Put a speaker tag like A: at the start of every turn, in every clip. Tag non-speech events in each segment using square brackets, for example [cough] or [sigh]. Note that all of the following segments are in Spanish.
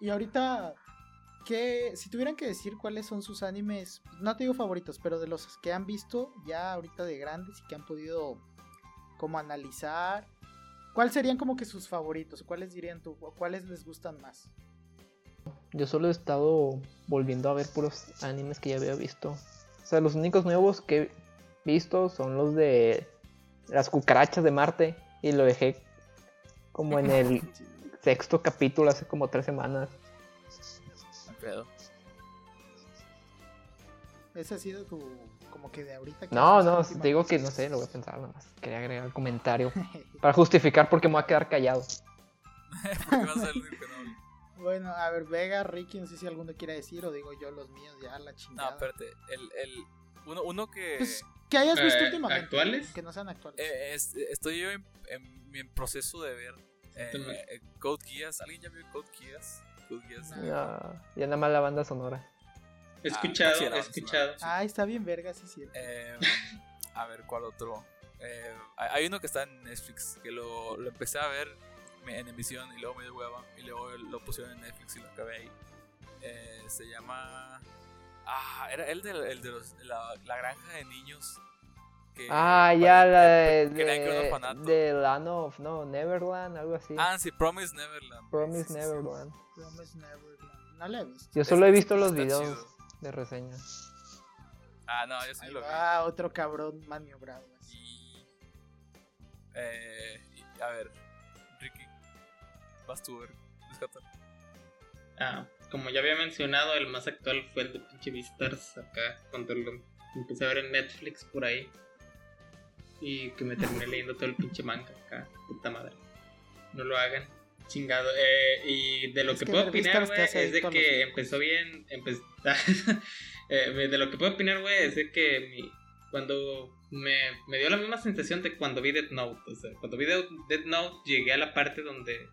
A: Y ahorita, ¿qué, si tuvieran que decir cuáles son sus animes, no te digo favoritos, pero de los que han visto ya ahorita de grandes y que han podido como analizar, ¿cuáles serían como que sus favoritos? ¿Cuáles dirían tú? ¿Cuáles les gustan más?
B: Yo solo he estado volviendo a ver puros animes que ya había visto. O sea, los únicos nuevos que he visto son los de las cucarachas de Marte. Y lo dejé como en el [laughs] sexto capítulo hace como tres semanas.
A: Ese ha sido tu. como que de ahorita.
B: no, no, te digo que no sé, lo voy a pensar nada más. Quería agregar el comentario [laughs] para justificar por qué me voy a quedar callado. [laughs]
A: Bueno, a ver, Vega, Ricky, no sé si alguno quiere decir o digo yo los míos, ya la chingada.
C: No, espérate, el, el uno, uno que...
A: Pues, que hayas visto
D: eh,
A: últimamente.
D: ¿Actuales?
A: Que no sean actuales.
C: Eh, estoy yo en, en, proceso de ver eh, eh, Code Geass. ¿Alguien ya vio Code Geass? Code Geass.
B: No. ya nada más la banda sonora.
D: He escuchado, ah, he escuchado.
A: Ah, está bien verga, sí, sí.
C: Eh, [laughs] a ver, ¿cuál otro? Eh, hay uno que está en Netflix, que lo, lo empecé a ver en emisión y luego me dio hueva y luego lo pusieron en Netflix y lo acabé ahí. Eh, se llama... Ah, era el de, el de los, la, la, granja de niños.
B: Que, ah, ya la [laughs] de, de, de Land of, no, Neverland, algo así.
C: Ah, sí, Promise Neverland.
B: Promise Neverland.
A: Promise Neverland. No la he visto.
B: Yo solo he visto los videos de reseñas.
C: Ah, no, yo sí lo vi.
A: Ah, otro cabrón maniobrado.
C: Y, eh, y, a ver, Ricky, vas tú, ver,
D: Ah, como ya había mencionado, el más actual fue el de pinche Beastars acá, cuando lo empecé a ver en Netflix por ahí. Y que me terminé [laughs] leyendo todo el pinche manga acá, puta madre. No lo hagan, chingado. Eh, y de lo que, puedo opinar, güey, es de que empezó bien. [laughs] eh, de lo que puedo opinar, güey, es de que mi, cuando me, me, dio la misma sensación de cuando vi Dead Note. O sea, cuando vi Dead Note llegué a la parte donde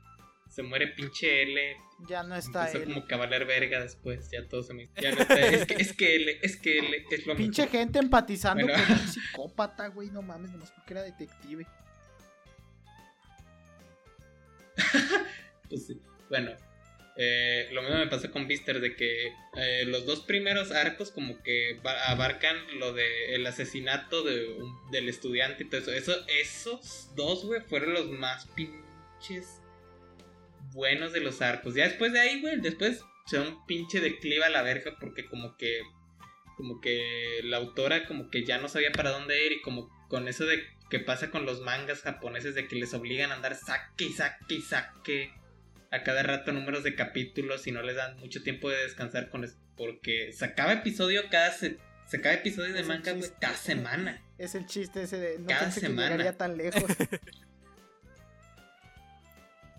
D: se muere pinche L.
A: Ya no está
D: Empezó como cavaler verga después, ya todo se me... Ya no está, es, que, es que L, es que L, es lo
A: Pinche gente empatizando con un [laughs] psicópata, güey, no mames, nomás porque era detective. [laughs]
D: pues sí, bueno. Eh, lo mismo me pasó con Vister de que eh, los dos primeros arcos como que abarcan lo de el asesinato de del estudiante y todo eso. eso esos dos, güey, fueron los más pinches buenos de los arcos. Ya después de ahí, güey, después se da un pinche declive a la verga porque como que como que la autora como que ya no sabía para dónde ir y como con eso de que pasa con los mangas japoneses de que les obligan a andar saque y saque y saque a cada rato números de capítulos y no les dan mucho tiempo de descansar con eso porque sacaba episodio cada se, sacaba episodio de manga cada semana.
A: Es el chiste ese de no cada semana. Que tan lejos. [laughs]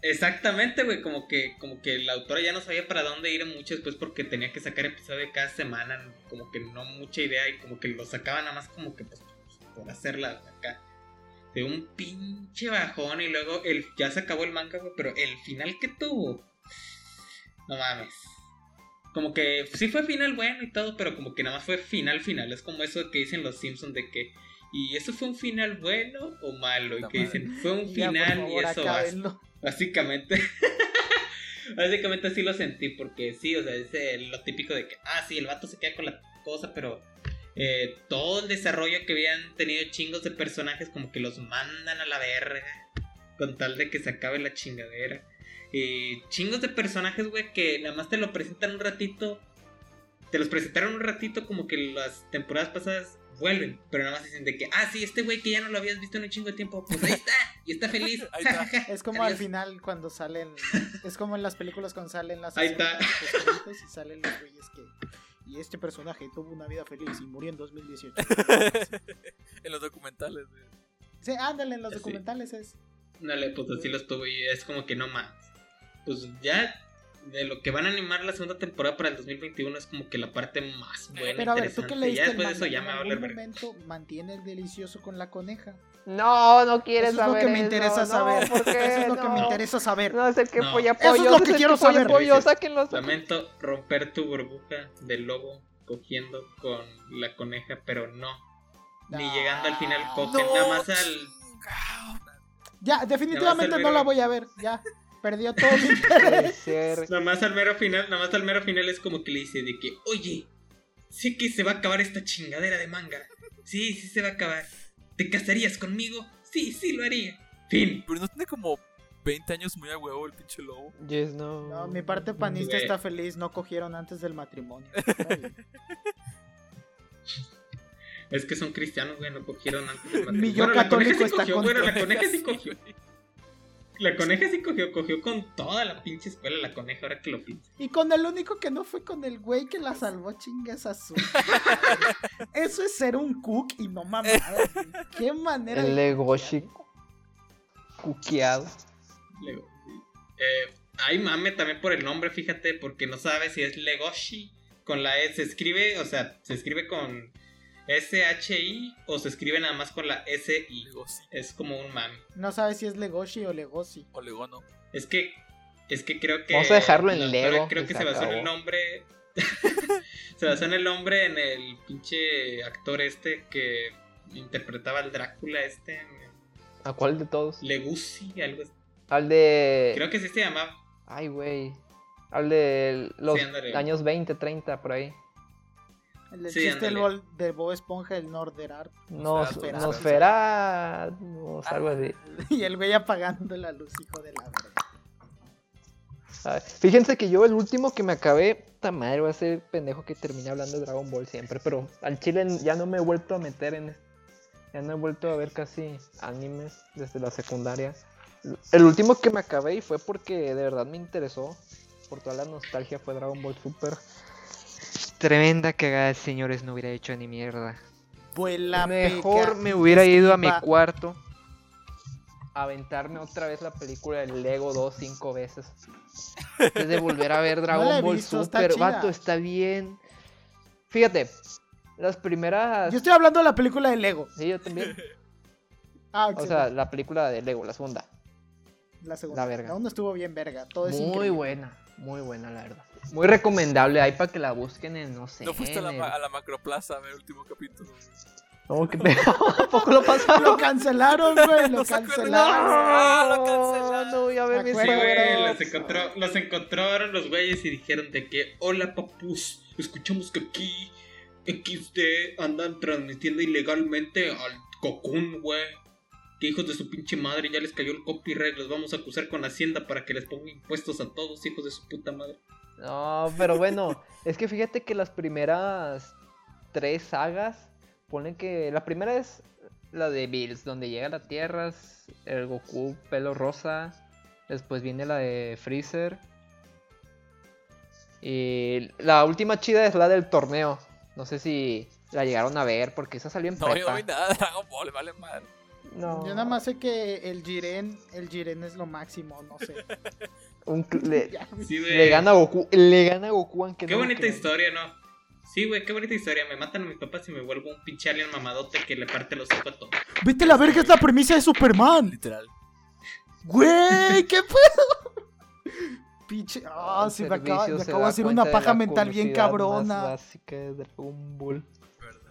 D: Exactamente, güey, como que, como que la autora ya no sabía para dónde ir mucho después porque tenía que sacar episodio cada semana, como que no mucha idea y como que lo sacaba nada más como que pues, por hacerla acá. De un pinche bajón y luego el, ya se acabó el manga, güey, pero el final que tuvo, no mames. Como que sí fue final bueno y todo, pero como que nada más fue final final. Es como eso que dicen los Simpsons de que ¿Y eso fue un final bueno o malo? Y que dicen, fue un final y eso Básicamente. [laughs] Básicamente así lo sentí, porque sí, o sea, es lo típico de que, ah, sí, el vato se queda con la cosa, pero eh, todo el desarrollo que habían tenido chingos de personajes, como que los mandan a la verga, con tal de que se acabe la chingadera. Y chingos de personajes, güey, que nada más te lo presentan un ratito. Te los presentaron un ratito como que las temporadas pasadas vuelven, pero nada más dicen de que, ah, sí, este güey que ya no lo habías visto en un chingo de tiempo, pues ahí está, y está feliz. [laughs] [laughs]
A: es como al final cuando salen, es como en las películas cuando salen las
D: ahí está.
A: y salen los güeyes que, y este personaje tuvo una vida feliz y murió en 2018. [laughs]
C: en los documentales.
A: Sí, ándale, en los documentales es.
D: Dale, pues así los tuvo y es como que no más. Pues ya de lo que van a animar la segunda temporada para el 2021 es como que la parte más buena. Pero a ver, tú que leíste ya después de eso ya me va a
A: valer momento mantiene el delicioso con la coneja.
B: No, no quieres
A: eso
B: saber.
A: Es lo que me interesa saber. eso es lo que me interesa saber.
B: No, es el que
A: pollo. Eso es lo que quiero saber.
B: Pollo.
D: Lamento romper tu burbuja del lobo cogiendo con la coneja, pero no. Ni llegando al final cogen, nada más al.
A: Ya, definitivamente no la voy a ver, ya. Perdió todo mi [laughs]
B: Puede ser.
D: Nada más al mero final, nada más al mero final es como que le dice de que, oye, sé que se va a acabar esta chingadera de manga. Sí, sí se va a acabar. ¿Te casarías conmigo? Sí, sí lo haría. Fin.
C: Pero no tiene como 20 años muy a huevo el pinche lobo.
B: Yes, no.
A: No, mi parte panista
D: Güey.
A: está feliz, no cogieron antes del matrimonio. [laughs]
D: Es que son cristianos, güey, no cogieron antes del
A: Mi
D: matrimonio.
A: yo
D: Bueno, la coneja
A: católico
D: sí
A: está
D: cogió, bueno, la coneja sí cogió. [laughs] La coneja sí cogió, cogió con toda la pinche escuela la coneja, ahora que lo pienso.
A: Y con el único que no fue con el güey que la salvó, chingas a su. [laughs] Eso es ser un cook y no mamadas. güey. Qué manera
B: El Legoshi cuqueado.
D: Lego. Eh, hay mame también por el nombre, fíjate, porque no sabes si es Legoshi con la E. Se escribe, o sea, se escribe con S-H-I o se escribe nada más con la S-I.
C: Legosi
D: Es como un mame.
A: No sabes si es Legoshi o Legosi.
C: o Legono.
D: Es que, es que creo que.
B: Vamos a dejarlo en Lego
D: Creo que
B: se
D: se basó en el nombre. [laughs] se basó en el nombre en el pinche actor este que interpretaba al Drácula este.
B: ¿A cuál de todos?
D: Legusi, algo así.
B: Al de.
D: Creo que sí se llamaba.
B: Ay, güey. Al de los
D: Sí,
B: años 20, 30, por ahí.
A: El del
D: Sí,
A: chiste del de Bob Esponja, el Norderar.
B: Nos,
C: Nosferatu.
B: Nosferatu, algo así. [laughs]
A: Y el güey apagando la luz, hijo de la verga.
B: Ah, Fíjense que yo el último que me acabé, puta madre, va a ser el pendejo que termina hablando de Dragon Ball siempre, pero al chile ya no me he vuelto a meter en... Ya no he vuelto a ver casi animes desde la secundaria. El último que me acabé y fue porque de verdad me interesó, por toda la nostalgia, fue Dragon Ball Super. Tremenda cagada, señores, no hubiera hecho ni mierda.
A: Vuela,
B: Mejor
A: pega
B: me hubiera ido a mi cuarto a aventarme otra vez la película del Lego dos, cinco veces. [laughs] Antes de volver a ver Dragon
A: la
B: Ball
A: visto, está
B: Super.
A: chida.
B: Vato, está bien. Fíjate, las primeras.
A: Yo estoy hablando de la película de Lego.
B: Sí, yo también.
A: Ah,
B: O sea, la película de Lego, la segunda.
A: la segunda.
B: la verga.
A: Aún no estuvo bien verga. Todo es
B: Muy
A: increíble.
B: buena, muy buena, la verdad. Muy recomendable ahí para que la busquen en, no sé.
C: ¿No fuiste a la,
B: el-
C: a la macroplaza a ver el último capítulo?
B: No, ¿qué [laughs] pedo? ¿A poco lo pasaron?
A: Lo cancelaron, güey. [laughs] Lo cancelaron.
C: Ah, lo
B: No,
C: cancelaron.
B: no voy a ver mis
D: los, encontró, los encontraron los güeyes y dijeron de que, hola papus, escuchamos que aquí XD andan transmitiendo ilegalmente al Cocoon, güey. Que hijos de su pinche madre, ya les cayó el copyright, los vamos a acusar con Hacienda para que les ponga impuestos a todos, hijos de su puta madre.
B: No, pero bueno, [laughs] es que fíjate que las primeras tres sagas ponen que la primera es la de Bills, donde llega a la Tierra, el Goku pelo rosa, después viene la de Freezer y la última chida es la del torneo. No sé si la llegaron a ver porque esa salió en
C: No, yo no
B: prepa.
C: vi nada de Dragon Ball, vale madre.
B: No,
A: Yo nada más sé que el Jiren, el Jiren es lo máximo, no sé. [laughs]
B: un le.
D: Sí,
B: gana a Goku, le gana a Goku aunque
D: Qué
B: no
D: bonita historia, ¿no? Sí, güey, qué bonita historia. Me matan a mis papás y me vuelvo un pinche alien mamadote que le parte los ojos a todos.
A: Vete a la verga, es la premisa de Superman.
C: Literal.
A: Güey, ¿qué pedo? Pinche. Ah, me acaba, me acabo de hacer una paja mental bien cabrona.
B: básica de Dragon Ball.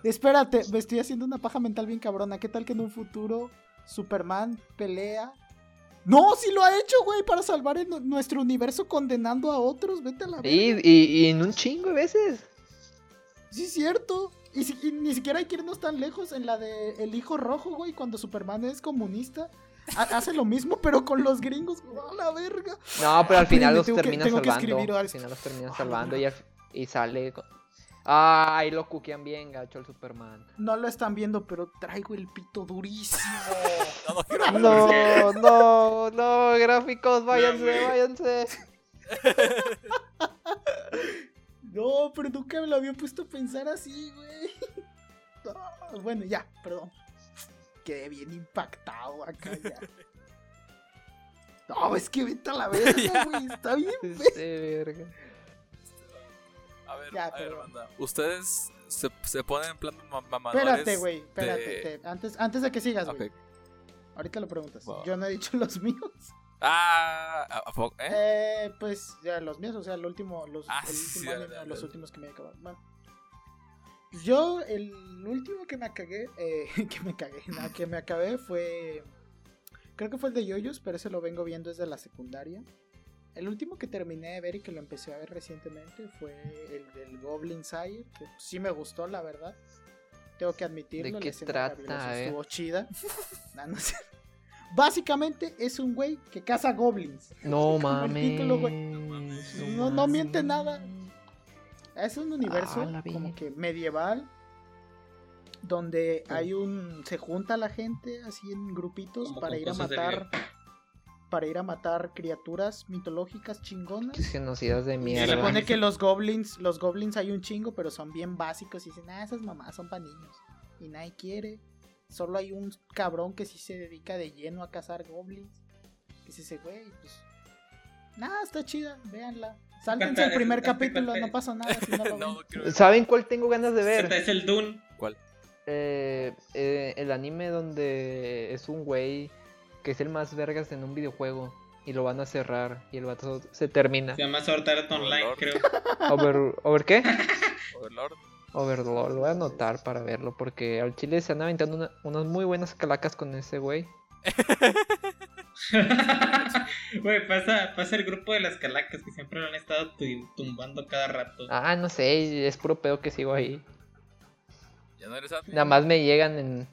A: Espérate, me estoy haciendo una paja mental bien cabrona. ¿Qué tal que en un futuro Superman pelea? No, sí lo ha hecho, güey, para salvar nuestro universo condenando a otros. Vete a la verga.
B: Y, y, y en un chingo de veces.
A: Sí, es cierto. Y, si- y ni siquiera hay que irnos tan lejos en la de El Hijo Rojo, güey, cuando Superman es comunista. ha- Hace lo mismo, pero con los gringos. ¡A la verga!
B: No, pero al final los termina salvando.
A: escribir
B: al final los termina
A: Ah,
B: salvando y, al- y sale. Ay, lo cuquean bien, gacho, el Superman.
A: No lo están viendo, pero traigo el pito durísimo. [laughs]
C: No, no.
B: No, gráficos, váyanse, váyanse. [laughs]
A: No, pero nunca me lo había puesto a pensar así, güey. [laughs] No, bueno, ya, perdón. Quedé bien impactado acá ya. No, es que vete a la verga, güey. Está bien.
B: Este, verga.
C: A ver,
A: Ya,
C: a ver,
A: pero-
C: banda. Ustedes se, se ponen en plan ma- mamadores.
A: Espérate, güey. Espérate.
C: de-
A: antes, antes de que sigas, güey. Ahorita lo preguntas. Yo no he dicho los [laughs] míos.
C: Ah, ¿a- a poco? ¿eh?
A: Eh, pues ya los míos, o sea, el último, los,
C: Ah,
A: el último anime, los últimos que me he acabado. Bueno, yo, el último que me cagué, eh, [laughs] que me cagué, no, que me acabé fue Creo que fue el de Yoyos, pero ese lo vengo viendo desde la secundaria. El último que terminé de ver y que lo empecé a ver recientemente fue el del Goblin Sire, que sí me gustó, la verdad. Tengo que admitirlo.
B: ¿De qué trata?
A: Estuvo chida. Nah, [laughs] no sé. Básicamente es un güey que caza goblins.
B: No
A: el título, güey.
B: mames.
A: No- no miente nada. Es un universo
B: Ah,
A: como que medieval donde hay un se junta la gente así en grupitos
D: Como
A: para ir a matar para ir a matar criaturas mitológicas chingonas.
B: Qué genocidas de
A: Se
B: mierda.
A: supone que los goblins, los goblins hay un chingo, pero son bien básicos y dicen, ah, esas mamás son para niños. Y nadie quiere. Solo hay un cabrón que sí se dedica de lleno a cazar goblins. Que es ese güey, pues. Nada, está chida, véanla. Sáltense el primer capítulo, no pasa nada si no lo [laughs] ven.
C: No, creo
B: ¿Saben cuál tengo ganas de ver?
D: es el Dune.
C: ¿Cuál?
B: Eh, eh, el anime donde es un güey que es el más vergas en un videojuego y lo van a cerrar y el vato se termina.
D: Se llama Sword Art Online,
C: Lord.
D: creo. [laughs]
B: Over, ¿Over qué? [laughs]
C: Overlord.
B: Overlord, lo voy a anotar para verlo porque al chile se han aventando una- unas muy buenas calacas con ese güey. [laughs]
D: Güey, pasa, pasa el grupo de las calacas que siempre lo han estado tu- tumbando cada rato.
B: Ah, no sé, es puro pedo que sigo ahí.
C: Ya no eres.
B: Nada más me llegan en,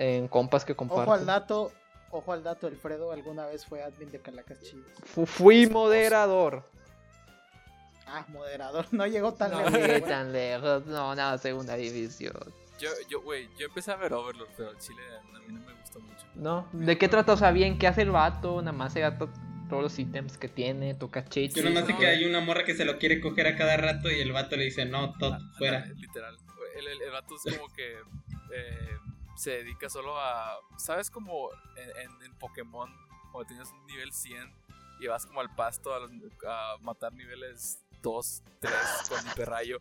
B: en compas que comparto.
A: Ojo al dato, ojo al dato, Alfredo alguna vez fue admin de Calacas Chidas.
B: Fu- Fui moderador.
A: Ah, moderador, [laughs] no llegó tan
B: No
A: lejos.
B: llegué
A: güey.
B: tan lejos, no, nada, segunda división.
C: Yo, yo, güey, yo empecé a ver Overlord, pero el chile a mí no me gustó mucho.
B: No, ¿de qué trata? O sea, bien, ¿qué hace el vato? Nada más se gasta todos los ítems que tiene, toca chichis.
D: Yo nomás sé
C: no.
D: que hay una morra que se lo quiere coger a cada rato y el vato le dice, no, todo
C: Ah,
D: fuera.
C: Literal. El, el, el vato es como que eh, se dedica solo a. ¿Sabes como en, en, en Pokémon, cuando tienes un nivel 100 y vas como al pasto a, los- a matar niveles 2, 3 con hiperrayo?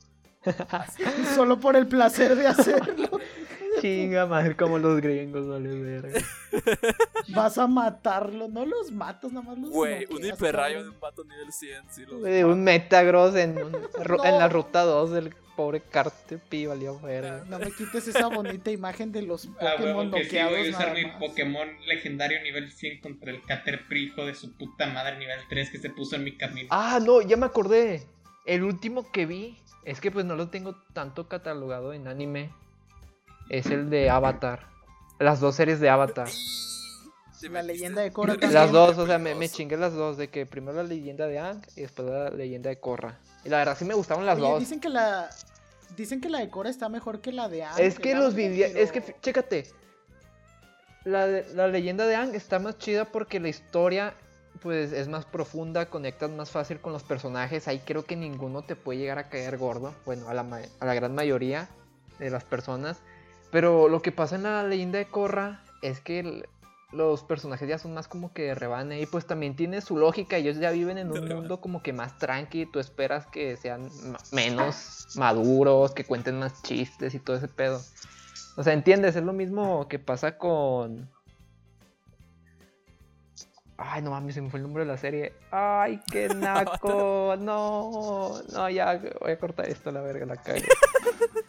C: Así. [laughs]
A: Solo por el placer de hacerlo. [laughs]
B: Chinga madre, como los gringos, vale verga. [laughs]
A: Vas a matarlo, no los matas, nada más los
C: Güey, un hiperrayo de un vato nivel 100, sí lo
B: De un Metagross en, un- ru- en la
A: No.
B: ruta 2 del pobre Cartepi, valió verga.
A: No me quites esa bonita imagen de los
D: Ah,
A: Pokémon
D: huevo, que sí voy a usar mi. Pokémon legendario nivel 100 contra el Caterpie, hijo de su puta madre, nivel 3 que se puso en mi camino.
B: Ah, no, ya me acordé. El último que vi, es que pues no lo tengo tanto catalogado en anime. Es el de Avatar. Las dos series de Avatar.
A: La leyenda de Korra también.
B: Las dos, o sea, me, chingué las dos. De que primero la leyenda de Ang y después la leyenda de Korra. Y la verdad sí me gustaron las
A: Oye,
B: dos.
A: dicen que la dicen que la de Korra está mejor que la de Aang.
B: Es que los vivía. Es que, chécate. La, de- la leyenda de Ang está más chida porque la historia, pues, es más profunda, conectas más fácil con los personajes. Ahí creo que ninguno te puede llegar a caer gordo. Bueno, a la, ma- a la gran mayoría de las personas. Pero lo que pasa en la leyenda de Korra es que el- los personajes ya son más como que de rebane. Y pues también tiene su lógica. Ellos ya viven en un mundo como que más tranqui. Tú esperas que sean menos maduros, que cuenten más chistes y todo ese pedo. O sea, ¿entiendes? Es lo mismo que pasa con. Ay, no mames, se me fue el nombre de la serie. Ay, qué [laughs] naco. No, no, ya voy a cortar esto, la verga, la cago. [laughs]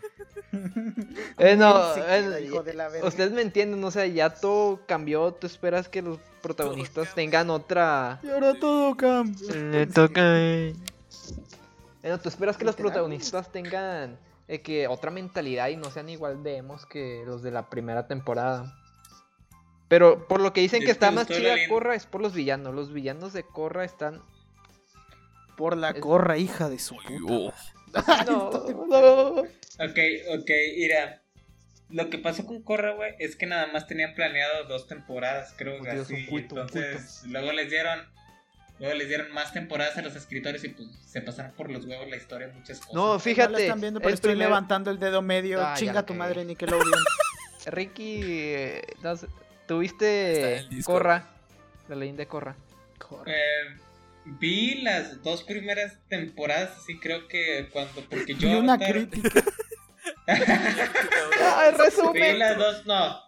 B: Eh, no, [laughs] eh,
A: hijo de la verga.
B: Ustedes me entienden, o sea, ya todo cambió. Tú esperas que los protagonistas tengan otra.
A: Y ahora todo cambia.
B: Le toca. Bueno, tú esperas que los protagonistas tengan eh, que otra mentalidad y no sean igual de emos que los de la primera temporada. Pero por lo que dicen que está más chida Korra es por los villanos. Los villanos de Korra están.
A: Por la
B: Es-
A: Korra, hija de su puta.
B: No, no.
D: Ok, ok, mira. Lo que pasó con Korra, güey, es que nada más tenían planeado dos temporadas, creo
B: Oh,
D: que
B: Dios,
D: así.
B: culto,
D: entonces, luego les dieron. Luego les dieron más temporadas a los escritores y pues se pasaron por los huevos la historia muchas cosas.
B: No,
A: No
B: fíjate.
A: están viendo, pero estoy
B: primer-
A: levantando el dedo medio.
B: Ah,
A: Chinga tu madre, Nickelodeon. [laughs]
B: Ricky, eh, no sé, ¿tuviste. Korra? La leyenda de. Korra.
D: Eh, vi las dos primeras temporadas, así creo que cuando. Porque yo.
A: Y una
D: Avatar-
A: crítica. [laughs]
B: ¡Ay,
D: Vi
B: resumen!
D: las dos, no.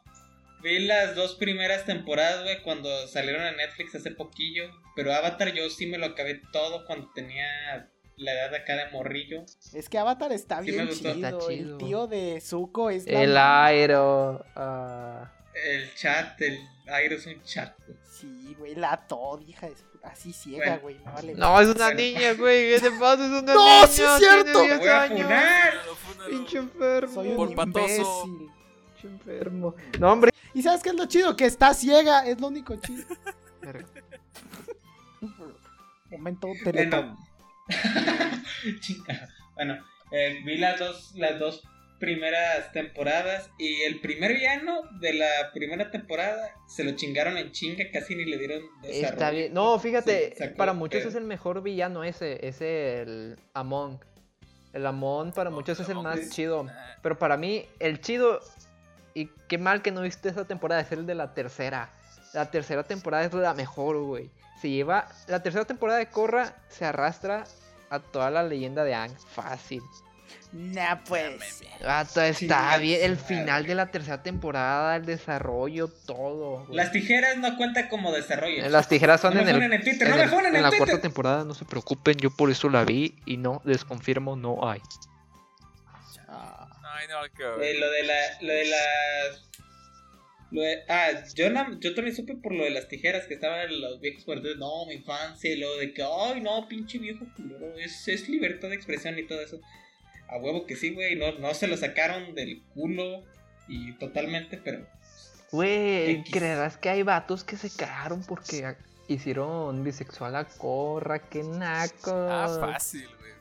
D: Vi las dos primeras temporadas, güey, cuando salieron a Netflix hace poquillo. Pero Avatar yo sí me lo acabé todo cuando tenía la edad acá de morrillo.
A: Es que Avatar está
D: Sí
A: bien chido.
B: Está
A: El tío de Zuko es la
B: El
A: mamá.
B: aero. ah,
D: El chat, el aire es un chat, güey.
A: Sí, güey, la Todd, hija de Así ciega,
D: Bueno.
A: güey. No, vale
B: No, es una
D: Bueno.
B: niña, güey. ¿Qué te pasa? Es una [laughs]
A: No,
B: niña.
A: sí es cierto.
B: Tiene 10
D: Voy a
B: años.
D: funar.
C: Fúnalo, fúnalo.
B: Pinche enfermo.
A: Soy un
C: Por
A: imbécil.
B: Pinche enfermo. No, hombre.
A: ¿Y sabes qué es lo chido? Que está ciega, es lo único chido. Momento teletón. [laughs]
D: Chinga. Bueno, eh, vi las dos, las dos primeras temporadas y el primer villano de la primera temporada se lo chingaron en chinga, casi ni le dieron desarrollo.
B: Está bien. No, fíjate, para muchos es el mejor villano ese, es el Amon. El Amon para
C: Oh,
B: muchos es el más
D: es-
B: chido. Pero para mí, el chido, y qué mal que no viste esa temporada, es el de la tercera. La tercera temporada es la mejor, güey. Se lleva, la tercera temporada de Korra se arrastra a toda la leyenda de Aang. Fácil.
A: Nah, pues.
B: Está bien. El final de la tercera temporada, el desarrollo, todo. güey.
D: Las tijeras no cuentan como desarrollo.
B: Las tijeras son
D: No me
B: en el,
D: Twitter,
B: en
D: no
B: el- en
D: en
B: la
D: Twitter.
B: cuarta temporada, no se preocupen, yo por eso la vi y no, les confirmo, no hay.
A: Ah,
C: No.
D: Eh, lo de la. Lo de las. Lo de, ah, yo, na- yo también supe por lo de las tijeras que estaban en los viejos partidos. No, mi infancia, y lo de que, ay, no, pinche viejo culero. Es, es libertad de expresión y todo eso. A huevo que sí, güey. No, no se lo sacaron del culo y totalmente, pero.
B: Güey. ¿creerás que hay vatos que se cagaron porque hicieron bisexual a Corra? ¡Qué naco!
C: Ah, fácil, güey.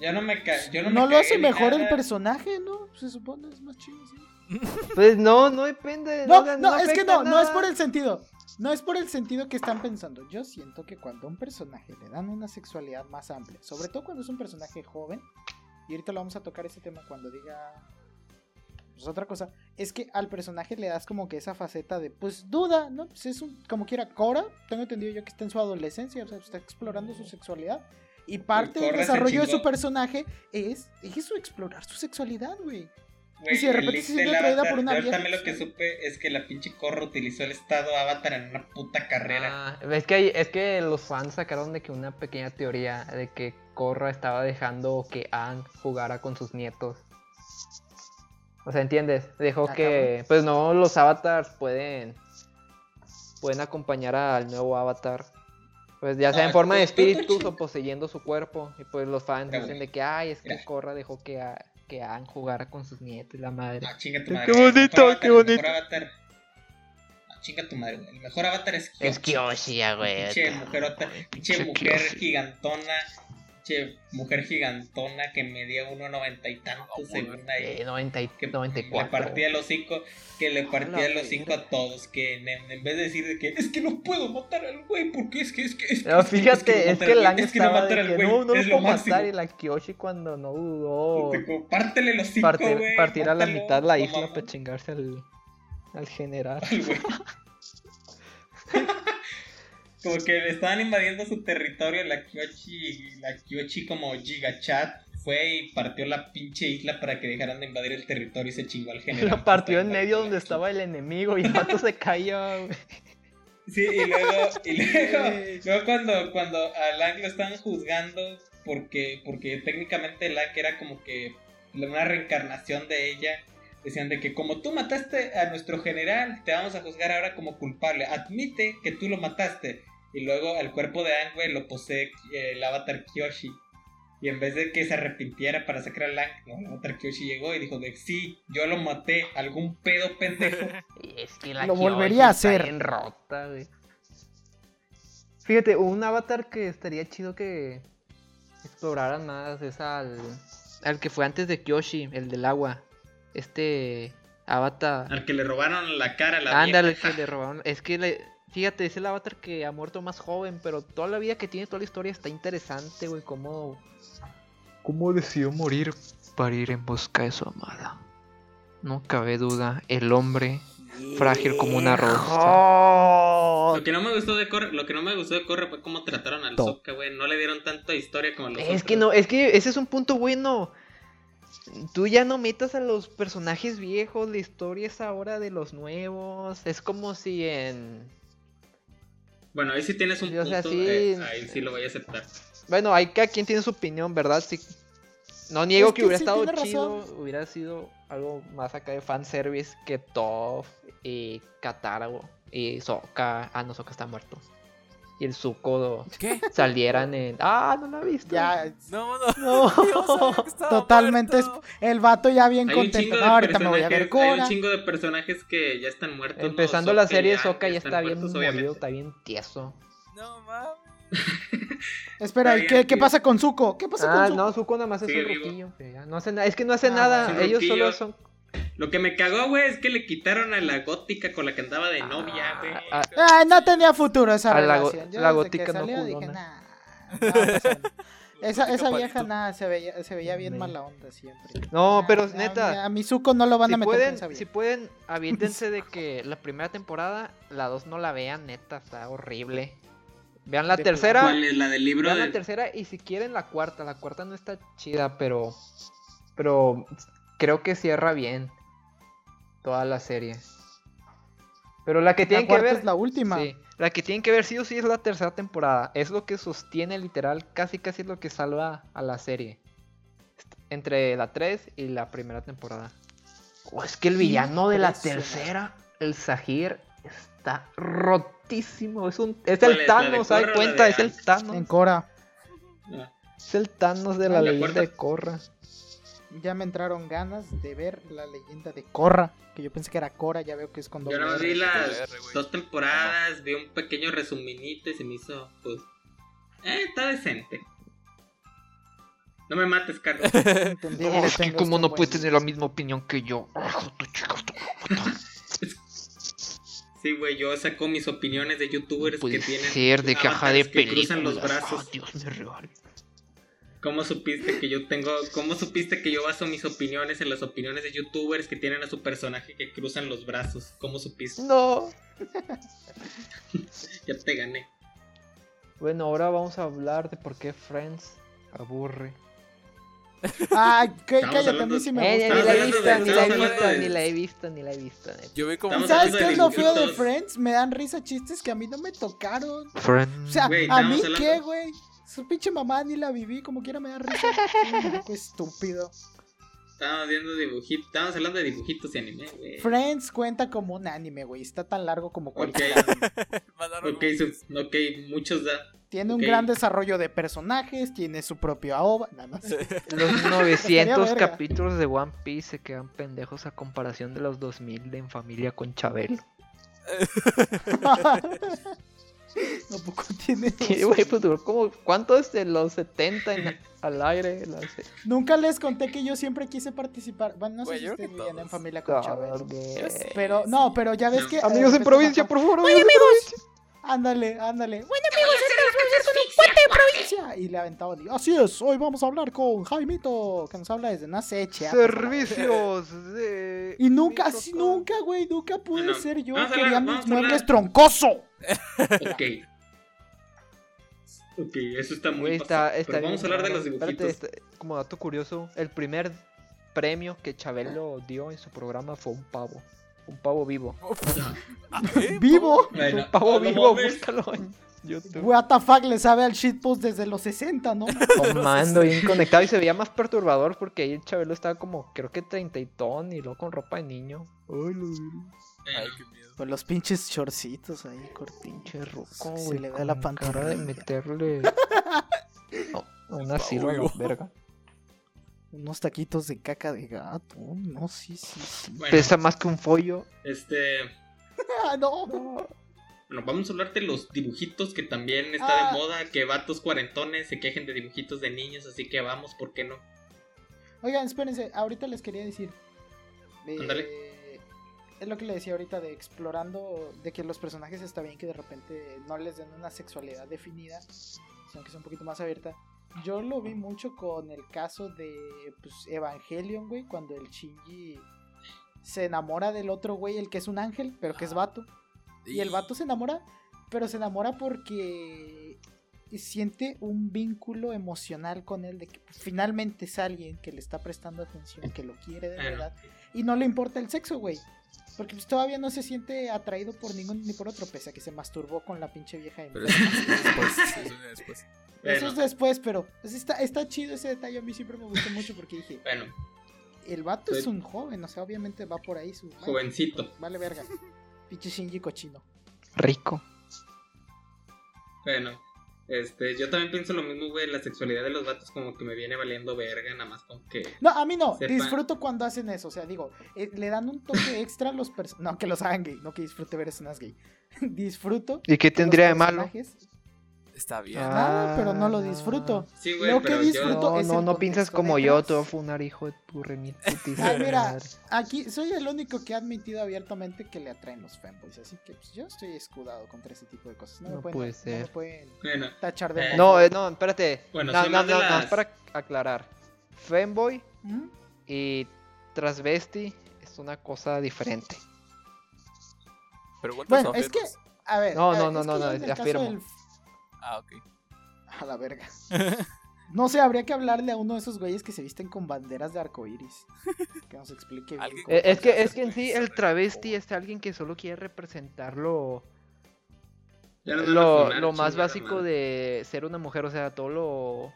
D: Yo no me ca yo no,
A: no
D: me
A: lo hace mejor el personaje, ¿no? Se supone es más chido, sí. [laughs]
B: Pues no, no depende.
A: No,
B: no,
A: no, es que no, no es por el sentido. No es por el sentido que están pensando. Yo siento que cuando a un personaje le dan una sexualidad más amplia, sobre todo cuando es un personaje joven, y ahorita lo vamos a tocar ese tema cuando diga pues otra cosa, es que al personaje le das como que esa faceta de pues duda, ¿no? Pues es un como quiera Cora, tengo entendido yo que está en su adolescencia, o sea, está explorando su sexualidad. Y parte del desarrollo de su personaje es eso, explorar su sexualidad, güey.
D: Güey,
A: Y si de repente se siente atraída por una vieja,
D: también lo que supe es que la pinche Corra utilizó el estado Avatar en una puta carrera.
B: Ah, es, que hay- es que los fans sacaron de que una pequeña teoría de que Korra estaba dejando que Aang jugara con sus nietos. O sea, ¿entiendes? Dejó
A: Ah,
B: que, pues no, los avatars pueden, pueden acompañar al nuevo avatar. Pues ya sea
D: Ah,
B: en forma de [laughs] espíritus o poseyendo su cuerpo. Y pues los fans dicen de que, ay, es que
D: mira.
B: Korra dejó que, a- que Aang jugara con sus nietos y la madre.
D: Ah, chinga tu
B: Qué
D: madre.
B: bonito,
D: el mejor avatar,
B: qué bonito.
D: mejor avatar. Ah, chinga tu madre, güey. El mejor avatar es Kyoshi.
B: Es Kyoshi, ya, güey.
D: Pinche
B: güey,
D: pinche mujer gigantona. Pinche mujer gigantona que medía 1.90 y tantos
C: Oh,
D: según ahí.
B: Eh, 90 y
D: que
B: 94.
D: le partía el hocico, que le partía el
A: la
D: hocico a todos, que en, en vez de decir de que es que no puedo matar al güey, porque es que es que es que,
B: No,
D: es que-
B: fíjate, es que el año
D: es que no matar al
B: que
D: güey
B: no, no
D: es
B: lo puedo
D: máximo.
B: matar y la Kyoshi cuando no dudó
D: Digo, Pártele el hocico,
B: partir,
D: güey,
B: partir a la mitad la isla para chingarse al, al general.
D: Al güey. [laughs] como que le estaban invadiendo su territorio la Kyoshi y la Kyoshi como Gigachat fue y partió la pinche isla para que dejaran de invadir el territorio y se chingó al general.
B: Lo partió en medio donde estaba el enemigo y el vato se cayó. güey.
D: Sí, y luego, y luego, luego cuando, cuando a Lang lo estaban juzgando porque, porque técnicamente Lang era como que una reencarnación de ella, decían de que como tú mataste a nuestro general, te vamos a juzgar ahora como culpable, admite que tú lo mataste. Y luego el cuerpo de Aang, güey, lo posee eh, el avatar Kyoshi. Y en vez de que se arrepintiera para sacar a Lang, no, el avatar Kyoshi llegó y dijo de sí, yo lo maté, algún pedo pendejo. [laughs]
B: Y es que la
A: Lo
B: Kyoshi
A: volvería a
B: está
A: hacer.
B: bien rota, güey. Fíjate, un avatar que estaría chido que exploraran más es al, al que fue antes de Kyoshi, el del agua. Este avatar.
D: Al que le robaron la cara a la
B: Ándale,
D: vieja.
B: que le robaron. Es que, le- fíjate, es el avatar que ha muerto más joven, pero toda la vida que tiene, toda la historia está interesante, güey. Cómo, cómo decidió morir para ir en busca de su amada. No cabe duda, el hombre frágil como una rosa.
D: Lo que no me gustó de Corre, lo que no me gustó de Corre fue cómo trataron al. Sokka, güey. No le dieron tanta historia como a los
B: Es
D: otros.
B: que no, es que ese es un punto bueno. Tú ya no metas a los personajes viejos, la historia es ahora de los nuevos. Es como si en
D: Bueno, ahí sí tienes un
B: Sí, o
D: punto.
B: sea, sí.
D: eh, ahí sí lo voy a aceptar.
B: Bueno, hay cada quien tiene su opinión, ¿verdad? Sí. No niego
A: Es
B: que,
A: que
B: hubiera
A: sí
B: estado chido,
A: razón.
B: hubiera sido algo más acá de fanservice que Toph y Katara y Sokka. Ah, no, Sokka está muerto. Y el Zuko
C: ¿Qué?
B: salieran en. Ah, no lo he visto.
A: Ya,
C: No, no. [laughs]
A: no. Totalmente.
C: muerto.
A: El vato ya bien
D: Hay
A: contento. No, ahorita me voy a ver
D: hay
A: Cora.
D: un chingo de personajes que ya están muertos. ¿no?
B: Empezando la serie,
D: ya-
B: Sokka ya está bien
D: muertos,
B: morido,
D: obviamente.
B: está bien tieso.
C: No mames. [laughs]
A: Espera, ¿y qué,
D: bien,
A: qué pasa con Zuko? ¿Qué pasa
B: Ah,
A: con Zuko?
B: no, Zuko nada más es un ya No hace nada. Es que no hace
A: Ah,
B: nada. Ellos solo son.
D: Lo que me cagó, güey, es que le quitaron a la gótica con la que andaba de novia, güey.
B: Ah,
A: Ah, no tenía futuro esa
B: A la go-
A: relación. Yo
B: la
A: desde que
B: gótica no
A: salió dije, nah, no a. [laughs] Esa, esa vieja nada, se veía, se veía bien mala onda siempre.
B: No, pero
A: a-
B: neta.
A: A, mi Zuko no lo van
B: si
A: a meter
B: pueden,
A: con esa
B: si pueden, [laughs] aviéntense de que la primera temporada, la dos no la vean, neta, está horrible. Vean la
A: De
B: tercera,
D: ¿Cuál es la del libro?
B: vean la tercera y si quieren la cuarta, la cuarta no está chida, pero, pero creo que cierra bien toda la serie. Pero la que
A: La
B: tienen que ver,
A: es la última.
B: sí, la que tienen que ver sí o sí es la tercera temporada. Es lo que sostiene literal, casi casi lo que salva a la serie. Entre la 3 y la primera temporada. Oh, es que el villano de la tercera, el Sahir, está rotísimo. Es un es
D: ¿Cuál
B: el Thanos, ¿sabes
D: Korra o la
B: cuenta? Es el? Thanos.
A: En Cora.
D: Ah,
B: Es el Thanos de la
D: Ah, ¿la
B: leyenda de Korra.
A: Ya me entraron ganas de ver la leyenda de Korra. Que yo pensé que era Cora, ya veo que es con
D: Yo no vi las dos temporadas, vi un pequeño resuminito y se me hizo, pues, eh, está decente. No me mates, Carlos. [laughs]
A: Entendí que le tengo este buen-
B: la misma opinión que yo. [laughs]
D: Sí, güey, yo saco mis opiniones de youtubers que tienen
B: ser de caja de
D: que
B: películas.
D: cruzan los brazos.
B: Dios me.
D: ¿Cómo supiste que yo tengo, cómo supiste que yo baso mis opiniones en las opiniones de youtubers que tienen a su personaje que cruzan los brazos? ¿Cómo supiste?
B: No. [laughs]
D: Ya te gané.
B: Bueno, ahora vamos a hablar de por qué Friends aburre. [laughs]
A: Ay, que- cállate, a mí sí
B: Eh,
A: me
B: ni
A: gusta.
D: Estamos
B: la he visto, ni la he visto, ni la he visto, ni la he visto. neta.
C: Yo vi como.
D: Estamos
A: ¿Sabes qué es lo feo de. Friends? Me dan risa chistes que a mí no me tocaron. O
B: Friends.
A: sea,
D: Güey,
A: ¿a mí
D: hablando-
A: qué, güey? Su pinche mamá ni la viví, como quiera me da risa. [laughs] Poco estúpido.
D: Estábamos viendo dibujitos, estábamos hablando de dibujitos y anime, güey.
A: Friends cuenta como un anime, güey. Está tan largo como cualquier [laughs]
D: ok, su- ok, muchos da.
A: Tiene un gran desarrollo de personajes, tiene su propio AOVA. No, no sé. [laughs]
B: Los 900
A: verga.
B: capítulos de One Piece se quedan pendejos a comparación de los 2000 de En Familia con Chabelo.
A: ¿A poco tiene [laughs]
B: Sí, güey, pues duró como. ¿Cuánto es de los 70 en- al aire? La se-
A: Nunca les conté que yo siempre quise participar. Bueno, no sé si ustedes vivían en familia con.
B: Cabrón.
A: Pero, no, pero ya ves que. eh,
B: Amigos en
A: empezó
B: provincia,
A: a-
B: por favor.
A: Oye,
B: amigos en provincia.
A: Ándale, ándale. Bueno, amigos, estamos en un puente de provincia. Y le aventaban. y, Así es, hoy vamos a hablar con Jaimito, que nos habla desde Naseche.
B: Servicios de.
A: Y nunca, así, nunca, güey, nunca pude ser yo.
D: vamos a
A: Quería
D: hablar-
A: mis muebles troncoso.
D: Ok. [laughs] Ok, eso está muy
B: está, está
D: Pero vamos a hablar de los dibujitos.
B: Espérate, está- como dato curioso, el primer premio que Chabelo dio en su programa fue un pavo. Un pavo vivo.
A: Vivo.
D: Bueno,
B: un pavo vivo, búscalo en YouTube.
A: What the fuck, le sabe al shitpost desde los 60, ¿no?
B: Comando bien conectado y se veía más perturbador porque ahí el Chabelo estaba como, creo que treintón y luego con ropa de niño. Ay, lo
C: Ay, qué miedo.
A: Con los pinches shortcitos ahí, cortinchos.
B: pinche ruco,
A: Se
B: güey.
A: le ve la
B: cara de meterle [laughs] no, una
C: Pavo
B: sirva a la
C: vivo.
B: verga.
A: Unos taquitos de caca de gato. No, sí, sí, sí.
D: Bueno,
B: Pesa más que un follo.
D: este.
A: Ah, [laughs] no.
D: Bueno, vamos a hablar de los dibujitos que también está
A: Ah.
D: de moda. Que vatos cuarentones se quejen de dibujitos de niños. Así que vamos, ¿por qué no?
A: Oigan, espérense, ahorita les quería decir. eh,
D: Ándale.
A: Es lo que le decía ahorita de explorando, de que los personajes está bien que de repente no les den una sexualidad definida, sino que sea un poquito más abierta. Yo lo vi mucho con el caso de pues, Evangelion, güey, cuando el Shinji se enamora del otro güey, el que es un ángel, pero que es vato. Y el vato se enamora, pero se enamora porque siente un vínculo emocional con él, de que finalmente es alguien que le está prestando atención, que lo quiere de verdad. Y no le importa el sexo, güey. Porque pues todavía no se siente atraído por ningún ni por otro, pese a que se masturbó con la pinche vieja. de
C: Pero [laughs] eso es después. Eso después.
A: Es después, pero pues, está, está chido ese detalle. A mí siempre me gustó mucho porque dije,
D: bueno,
A: el vato es un joven, o sea, obviamente va por ahí su.
D: jovencito.
A: Vale, verga. Pinche Shinji cochino.
B: Rico.
D: Bueno, este, yo también pienso lo mismo, güey. La sexualidad de los vatos como que me viene valiendo verga, nada más con que.
A: No, a mí no. Disfruto cuando hacen eso. O sea, digo, eh, le dan un toque extra a los personajes. No, que los hagan gay. No que disfrute ver escenas gay. [laughs] Disfruto.
B: ¿Y qué tendría de malo?
C: Está bien.
B: Ah.
A: Pero no lo disfruto.
D: Sí, güey,
A: Lo que
D: pero
A: disfruto-
D: yo.
B: No,
A: es
B: no, no piensas como yo, te voy a funar, hijo de tu remititis.
A: Ay, mira, aquí soy el único que ha admitido abiertamente que le atraen los fanboys. Así que pues, yo estoy escudado contra ese tipo de cosas. No, me
B: No
A: pueden,
B: puede
A: no me
B: ser.
A: pueden
D: Bueno,
A: tachar de
D: Eh.
B: No, eh, no, espérate.
D: Bueno,
B: no, no, no, no,
D: las-
B: es para aclarar. Femboy
A: ¿Mm?
B: y transvesti es una cosa diferente.
C: Pero ¿cuántos
A: Bueno, es que, a ver.
B: No,
A: a
B: no,
A: ver,
B: no,
A: es
B: no,
A: que
B: no,
A: caso
B: afirmo.
C: Ah, ok.
A: A la verga. [laughs] No sé, habría que hablarle a uno de esos güeyes que se visten con banderas de arcoiris. Que nos explique bien.
B: Eh, es que, es que en sí el travesti es alguien que solo quiere representar lo, lo, más básico de ser una mujer, o sea, todo lo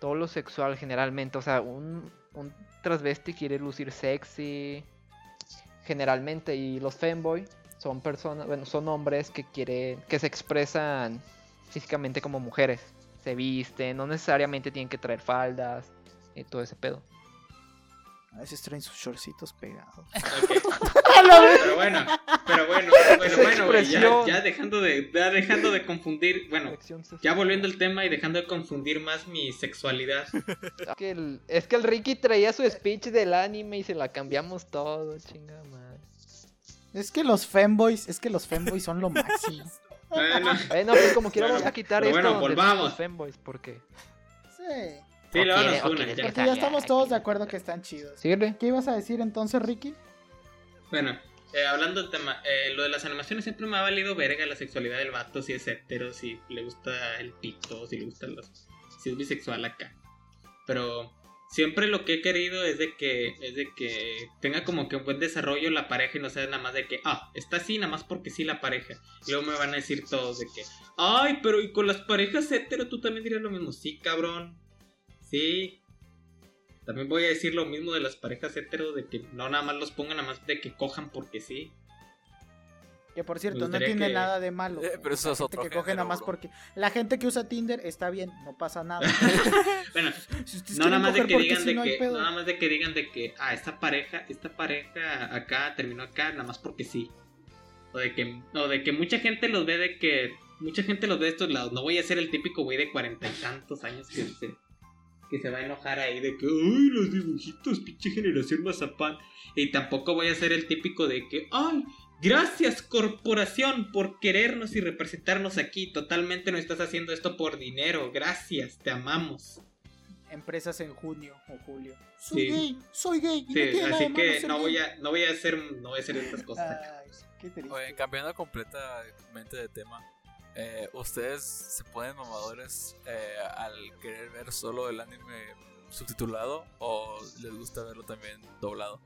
B: todo lo sexual generalmente, o sea, un, un transvesti quiere lucir sexy generalmente y los femboy son personas, bueno, son hombres que quieren que se expresan físicamente como mujeres, se visten, no necesariamente tienen que traer faldas y todo ese pedo.
A: A veces traen sus shortcitos pegados. [laughs] [laughs]
D: Pero bueno, pero bueno, [laughs] bueno, bueno, ya, ya dejando de, ya dejando de confundir, bueno, ya volviendo al tema y dejando de confundir más mi sexualidad.
B: Es que, el, es que el Ricky traía su speech del anime y se la cambiamos todo, chinga madre.
A: Es que los femboys, es que los femboys son lo máximo.
D: Bueno,
B: Bueno, pues como quiera
D: Bueno,
B: vamos a quitar esto
D: bueno, volvamos.
B: los femboys, porque...
A: Sí.
D: sí,
B: O quiere- o
D: ya.
A: Porque ya estamos todos de acuerdo que están chidos.
B: Síguele.
A: ¿Qué ibas a decir entonces, Ricky?
D: Bueno, eh, hablando del tema, eh, lo de las animaciones siempre me ha valido verga la sexualidad del vato, si es hetero, si le gusta el pito, si le gustan los... si es bisexual acá. Pero siempre lo que he querido es de que es de que tenga como que un buen desarrollo la pareja y no sea nada más de que, ah, está así nada más porque sí la pareja. Y luego me van a decir todos de que, ay, pero y con las parejas hetero tú también dirías lo mismo. Sí, cabrón. Sí. También voy a decir lo mismo de las parejas hetero, de que no nada más los pongan nada más de que cojan porque sí.
A: Que por cierto, no tiene
D: que-
A: nada de malo.
C: Eh, pero eso
A: La
C: es
A: gente
C: otro
A: que coge nada más
C: bro.
A: porque la gente que usa Tinder está bien, no pasa nada. [laughs]
D: Bueno,
A: Si
D: no nada más de que digan de
A: no hay
D: que,
A: pedo.
D: no nada más de que digan de que, ah, esta pareja, esta pareja acá terminó acá, nada más porque sí. O de que, o de que mucha gente los ve de que, mucha gente los ve de estos lados. No voy a ser el típico güey de cuarenta y tantos años que se, que se va a enojar ahí de que, ay, los dibujitos, pinche generación mazapán. Y tampoco voy a ser el típico de que, ay, gracias corporación por querernos y representarnos aquí. Totalmente no estás haciendo esto por dinero. Gracias, te amamos.
A: Empresas en junio o julio. Soy
D: Sí.
A: gay, soy gay. y
D: Sí,
A: no nada
D: así
A: malo
D: que no voy a, no voy a hacer, no voy a hacer estas cosas. acá.
A: Ay, qué triste.
C: Oye, cambiando completamente de tema, eh, ¿ustedes se ponen mamadores eh, al querer ver solo el anime subtitulado o les gusta verlo también doblado?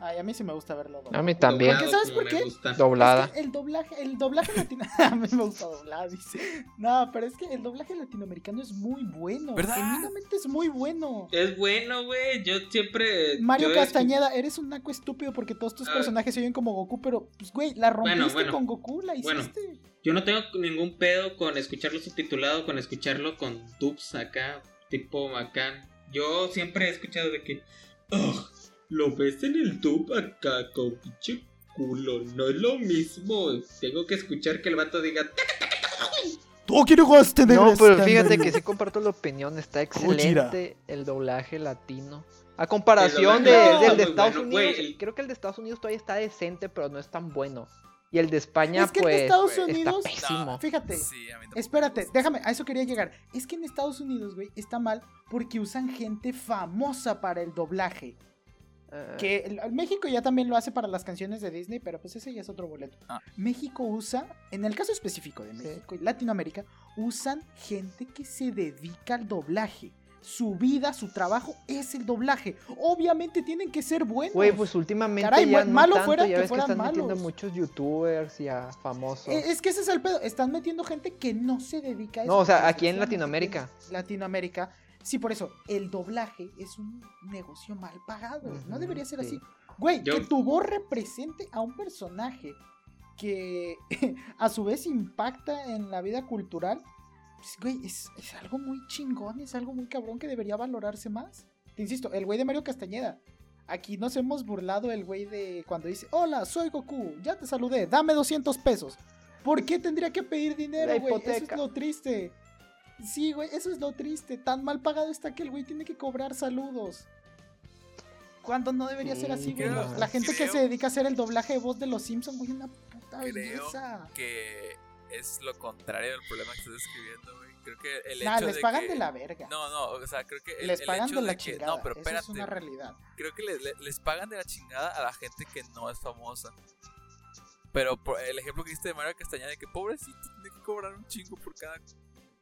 A: Ay, a mí sí me gusta verlo.
B: A mí también.
A: Porque, ¿sabes por qué?
B: Doblada.
A: Es que el doblaje, el doblaje latino. [laughs] a mí me gusta doblar, dice. No, pero es que el doblaje latinoamericano es muy bueno.
C: ¿Verdad?
A: Genuinamente es muy bueno.
D: Es bueno, güey. Yo siempre.
A: Mario
D: yo
A: Castañeda, eres un naco estúpido porque todos tus
D: Ah.
A: personajes se oyen como Goku, pero, pues, güey, la rompiste
D: Bueno, bueno.
A: con Goku, la
D: Bueno.
A: hiciste.
D: Yo no tengo ningún pedo con escucharlo subtitulado, con escucharlo con dubs acá, tipo bacán. Yo siempre he escuchado de que. "Ugh, lo ves en el dub acá con pinche culo. No es lo mismo. Tengo que escuchar que el vato diga.
A: ¿Tú quieres jugaste de
B: No, pero fíjate que sí comparto la opinión, está excelente el doblaje latino. A comparación de, del de Estados
D: bueno,
B: Unidos, creo que el de Estados Unidos todavía está decente, pero no es tan bueno. Y el de España,
A: Es que
B: pues,
A: de Estados
B: está
A: Unidos-
B: pésimo.
A: Fíjate,
C: Sí, a mí tampoco
A: espérate, déjame, a eso quería llegar. Es que en Estados Unidos, güey, está mal porque usan gente famosa para el doblaje.
B: Ah,
A: Que el- el México ya también lo hace para las canciones de Disney, pero pues ese ya es otro boleto.
C: Ah.
A: México usa, en el caso específico de México y Latinoamérica, usan gente que se dedica al doblaje. su vida, su trabajo es el doblaje. Obviamente tienen que ser buenos.
B: Güey, pues últimamente
A: Caray,
B: ya
A: ma-
B: no
A: malo
B: tanto,
A: fuera
B: ya
A: que
B: ves que
A: fueran
B: están metiendo muchos youtubers y a famosos.
A: Eh, Es que ese es el pedo. Están metiendo gente que no se dedica a eso.
B: No, o sea, aquí en Latinoamérica.
A: aquí en Latinoamérica. Sí, por eso, el doblaje es un negocio mal pagado. No
B: Ujú,
A: debería ser
B: sí.
A: así. Güey,
D: Yo-
A: que tu voz represente a un personaje que [laughs] a su vez impacta en la vida cultural. Pues, güey, es, es algo muy chingón, es algo muy cabrón que debería valorarse más. Te insisto, el güey de Mario Castañeda. Aquí nos hemos burlado el güey de cuando dice, hola, soy Goku, ya te saludé, dame 200 pesos. ¿Por qué tendría que pedir dinero, güey? Eso es lo triste. Sí, güey, eso es lo triste. Tan mal pagado está que el güey tiene que cobrar saludos. Cuando no debería ser
B: Sí,
A: así, güey. La gente que se dedica a hacer el doblaje de voz de los Simpsons, güey, una puta
C: Creo
A: belleza.
C: que es lo contrario del problema que estás describiendo, güey. Creo que el
A: Nah,
C: hecho
A: les
C: de
A: pagan
C: que...
A: de la verga.
C: No, no, o sea, creo que el,
A: les
C: el hecho
A: de la
C: que...
A: chingada.
C: No, pero
A: Eso
C: espérate.
A: es una realidad.
C: creo que le- le- les pagan de la chingada a la gente que no es famosa. Pero por el ejemplo que diste de Mario Castañeda, de que pobrecito tiene que cobrar un chingo por cada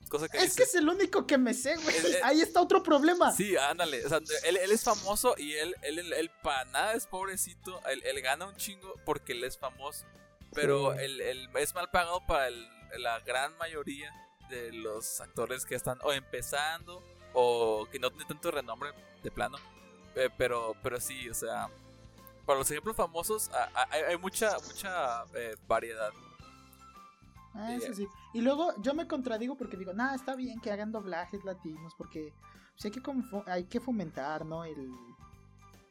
C: cosa que
A: Es
C: dice.
A: que es el único que me sé, güey.
C: Es-
A: Ahí está otro problema.
C: Sí, ándale. O sea, él, él es famoso y él, él, él, para nada es pobrecito. Él, él gana un chingo porque él es famoso. Pero
B: Sí.
C: él, él es mal pagado para la gran mayoría de los actores que están o empezando o que no tienen tanto renombre de plano. Eh, pero, pero sí, o sea, para los ejemplos famosos a- a- hay, hay mucha, mucha eh, variedad.
A: Ah,
C: Y-
A: eso sí. Y luego yo me contradigo porque digo, nah, está bien que hagan doblajes latinos porque pues, hay, que confo- hay que fomentar, ¿no? El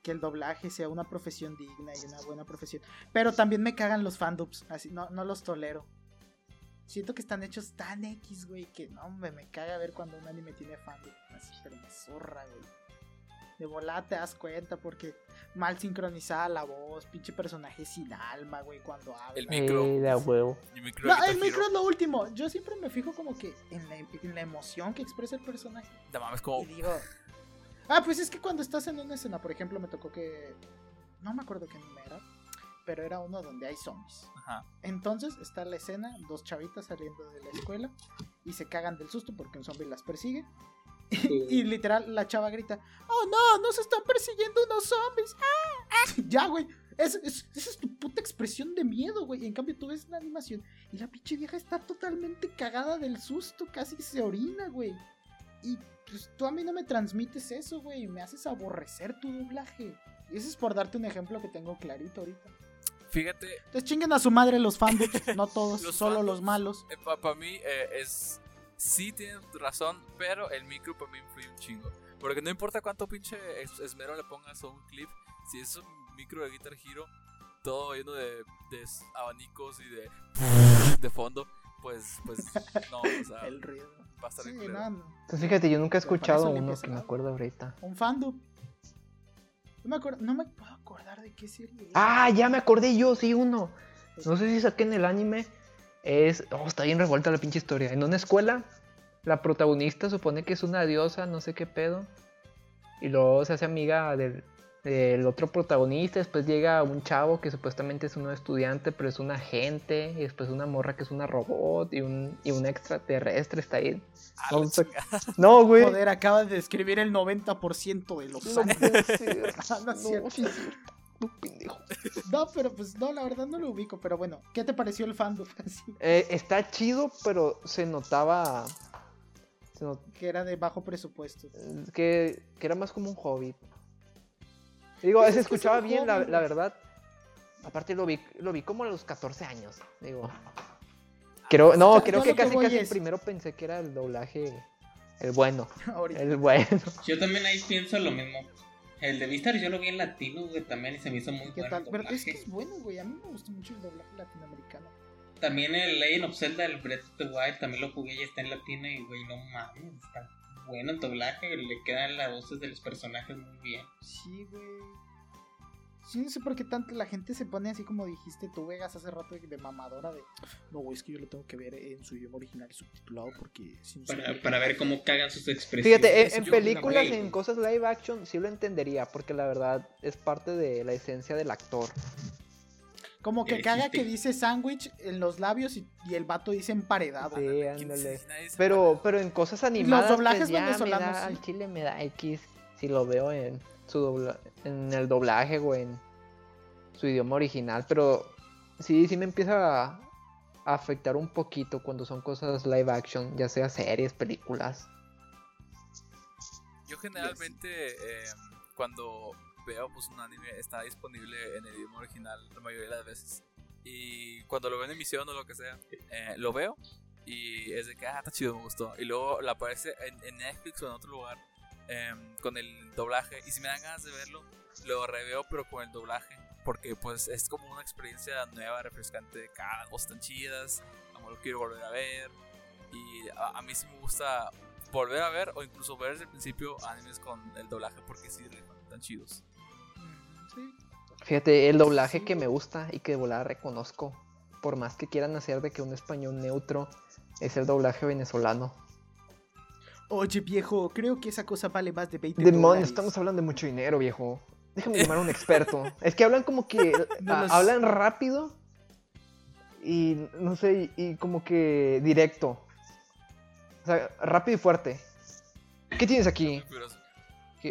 A: que el doblaje sea una profesión digna y una buena profesión. Pero también me cagan los fandubs, así no, no los tolero. Siento que están hechos tan X, güey, que no, hombre, me caga ver cuando un anime tiene fandub. Así, pero me zorra, güey. De volada te das cuenta porque mal sincronizada la voz, pinche personaje sin alma, güey, cuando habla.
C: El micro.
B: Eh, de a huevo.
C: Y micro
A: No, el micro es lo último. Yo siempre me fijo como que en la, en la emoción que expresa el personaje.
C: No mames, como.
A: Y digo. Ah, pues es que cuando estás en una escena, por ejemplo, me tocó que. No me acuerdo qué anime era. Pero era uno donde hay zombies.
C: Ajá.
A: Entonces está la escena, dos chavitas saliendo de la escuela y se cagan del susto porque un zombie las persigue. [laughs] y literal la chava grita, oh no, nos están persiguiendo unos zombies. ¡Ah! ¡Ah! Ya, güey. Es- es- esa es tu puta expresión de miedo, güey. En cambio, tú ves la animación y la pinche vieja está totalmente cagada del susto, casi se orina, güey. Y pues tú a mí no me transmites eso, güey. Me haces aborrecer tu doblaje. Y eso es por darte un ejemplo que tengo clarito ahorita.
C: Fíjate,
A: Entonces chinguen a su madre los fanboys, [laughs] no todos,
C: Los
A: solo los malos.
C: para mí eh, es. Sí tienen razón, pero el micro para mí influye un chingo. Porque no importa cuánto pinche es- esmero le pongas a un clip, si es un micro de Guitar Hero, todo lleno de, de abanicos y de. [laughs] de fondo, pues. pues [laughs] no, o sea,
A: El ruido.
C: va a estar
A: Sí, no.
B: Pues fíjate, yo nunca he escuchado uno que me acuerdo ahorita.
A: Un fandom. No me acuerdo, no me puedo acordar de qué serie.
B: Ah, ya me acordé yo, sí, uno. No sé si saquen el anime. Es. Oh, está bien revuelta la pinche historia. En una escuela, la protagonista supone que es una diosa, no sé qué pedo. Y luego se hace amiga del, del otro protagonista. Después llega un chavo que supuestamente es un estudiante, pero es un agente. Y después una morra que es una robot. Y un, y un extraterrestre está ahí.
C: Ah,
B: No, güey.
A: Joder, acabas de describir el 90% de los. Ah, No, [laughs]
B: No, pendejo.
A: No, pero pues no, la verdad no lo ubico. Pero bueno, ¿qué te pareció el fandom? [laughs] Así,
B: Eh, está chido, pero se notaba. se not-
A: que era de bajo presupuesto.
B: que, que era más como un hobby. Digo,
A: Pues
B: se escuchaba bien, la,
A: hobby,
B: la
A: güey.
B: verdad. Aparte lo vi, lo vi como a los 14 años. Digo. Creo, no, creo que casi casi
A: es-
B: primero pensé que era el doblaje. El bueno. [laughs]
A: Ahorita.
B: El bueno.
D: Yo también ahí pienso lo mismo. El de Vistar yo lo vi en latino, güey, también y se me hizo muy
A: ¿Qué
D: bueno.
A: tal?
D: el
A: Pero es que es bueno, güey. A mí me gusta mucho el doblaje latinoamericano.
D: También el Legend of Zelda, el Breath of the Wild, también lo jugué y está en latino y, güey, no mames, está bueno el doblaje, le quedan las voces de los personajes muy bien.
A: Sí, güey. Sí, no sé por qué tanto la gente se pone así como dijiste tú, Vegas, hace rato de mamadora de... No, güey, es que yo lo tengo que ver en su idioma original subtitulado porque... Si no
D: Para,
A: ve".
D: para ver cómo cagan sus expresiones.
B: Fíjate, en,
A: yo-
B: películas, en cosas live action, sí lo entendería. Porque la verdad es parte de la esencia del actor.
A: Como que caga
D: chiste.
A: que dice sándwich en los labios y, y el vato dice emparedado.
B: Sí,
C: ¿Quién
B: ándale. Pero, pero en cosas animadas,
A: doblajes
B: pues ya me
A: venezolanos,
B: da,
A: sí.
B: al chile me da X si lo veo en su dobla- en el doblaje o en su idioma original, pero sí, sí me empieza a, afectar un poquito cuando son cosas live action, ya sea series, películas.
C: Yo generalmente eh, cuando veo pues un anime está disponible en el idioma original la mayoría de las veces. Y cuando lo veo en emisión o lo que sea, eh, lo veo y es de que, ah, está chido, me gustó. Y luego le aparece en, en Netflix o en otro lugar em, con el doblaje. Y si me dan ganas de verlo, lo reveo pero con el doblaje. Porque pues es como una experiencia nueva, refrescante. Cada voz tan chidas. Como lo quiero volver a ver. Y a, a mí sí me gusta volver a ver o incluso ver desde el principio animes con el doblaje porque sí tan chidos.
A: Sí.
B: Fíjate, el doblaje que me gusta y que de volada reconozco, por más que quieran hacer de que un español neutro, es el doblaje venezolano.
A: Oye, viejo, creo que esa cosa vale más de 20
B: Demonios,
A: dólares.
B: estamos hablando de mucho dinero, viejo. Déjame llamar a un experto. es que hablan como que.
A: No [laughs]
B: a-
A: los-
B: Hablan rápido. Y no sé, y, y como que directo. O sea, rápido y fuerte. ¿Qué tienes aquí?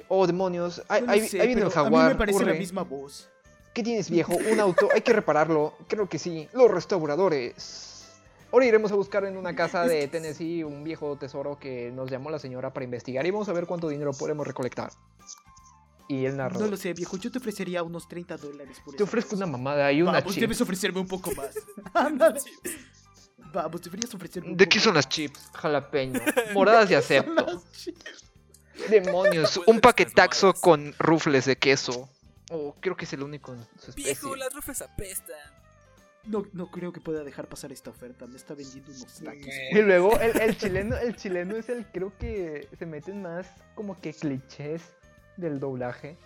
B: Oh, demonios. Ahí,
A: no
B: ahí-
A: sé,
B: ahí viene el jaguar.
A: A mí me parece la misma voz.
B: ¿Qué tienes, viejo? Un auto. Hay que repararlo. Creo que sí. Los restauradores. Ahora iremos a buscar en una casa de Tennessee un viejo tesoro que nos llamó la señora para investigar y vamos a ver cuánto dinero podemos recolectar. Y él narró.
A: No lo sé, viejo. Yo te ofrecería unos 30 dólares por
B: Te ofrezco
A: cosa.
B: una mamada y una
A: Vamos,
B: chip.
A: debes ofrecerme un poco más. [laughs] Ándale. Vamos, deberías ofrecerme un
B: ¿De
A: poco
B: qué son las chips? Jalapeño. [laughs] Moradas y acepto. Demonios. [laughs] Un paquetaxo con rufles de queso. Oh, creo que es el único en su especie.
C: Viejo, las rufles apestan.
A: No, no creo que pueda dejar pasar esta oferta. Me está vendiendo unos taquis.
B: Y luego el, el chileno, el chileno es el, creo que se meten más como que clichés del doblaje.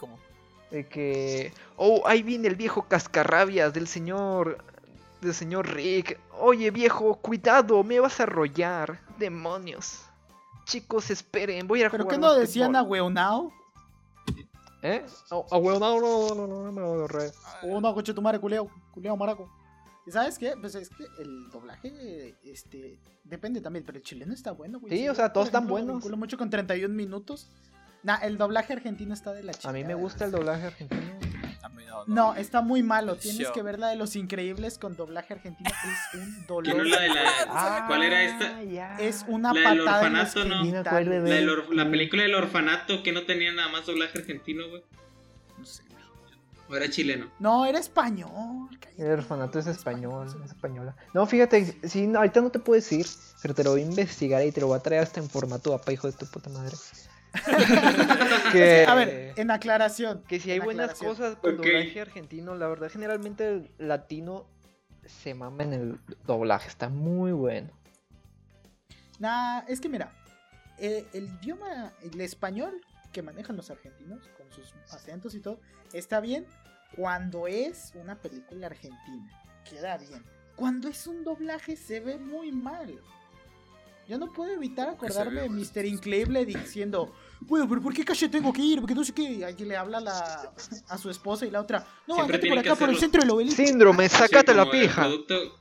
C: ¿Cómo?
B: De que, oh, ahí viene el viejo cascarrabias del señor, del señor Rick. Oye viejo, cuidado, me vas a arrollar. Demonios. Chicos, esperen, voy a ir a
A: ¿Pero
B: jugar
A: qué no decían a
B: basquetbol".
A: Weonao?
B: ¿Eh? Ah, ah, bueno, no, no, no, no, no, me lo ahorré.
A: Oh, no, coche tu madre, culeo, culeo maraco. ¿Y sabes qué? Pues es que el doblaje, este, depende también, pero el chileno está bueno, güey.
B: Sí,
A: yo,
B: o sea, todos están
A: me
B: buenos.
A: vinculo mucho con 31 minutos. Nah, el doblaje argentino está de la chica.
B: A mí me gusta el doblaje argentino.
C: No,
A: No, está muy malo. Tienes
C: Show.
A: que ver la de Los Increíbles con doblaje argentino. Es un [laughs] dolor.
D: no la de la.
B: Ah,
D: ¿Cuál era esta?
B: ya.
A: Es una
D: La del
A: patada en los
D: orfanato, ¿no? La, del or- la película del orfanato que no tenía nada más doblaje argentino, güey.
A: No sé.
D: O era chileno.
A: No, era español. cállate.
B: El orfanato es español, es española. No, fíjate, sí, no, ahorita no te puedo decir, pero te lo voy a investigar y te lo voy a traer hasta en formato APA, hijo de tu puta madre. [laughs] que,
A: A ver, en aclaración.
B: que si hay
A: en
B: buenas cosas con doblaje argentino, la verdad, generalmente el latino se mama en el doblaje, está muy bueno.
A: Nah, es que mira, eh, el idioma, el español que manejan los argentinos, con sus acentos y todo, está bien cuando es una película argentina. Queda bien. Cuando es un doblaje se ve muy mal. Yo no puedo evitar
C: ¿Cómo que se
A: acordarme de? Mr. Increíble diciendo, bueno, pero ¿por qué calle tengo que ir? Porque no sé qué. Aquí le habla la, a su esposa y la otra, no, andate por acá por el centro del obelisco.
B: Síndrome, sácate
D: Sí,
B: la pija.
D: producto-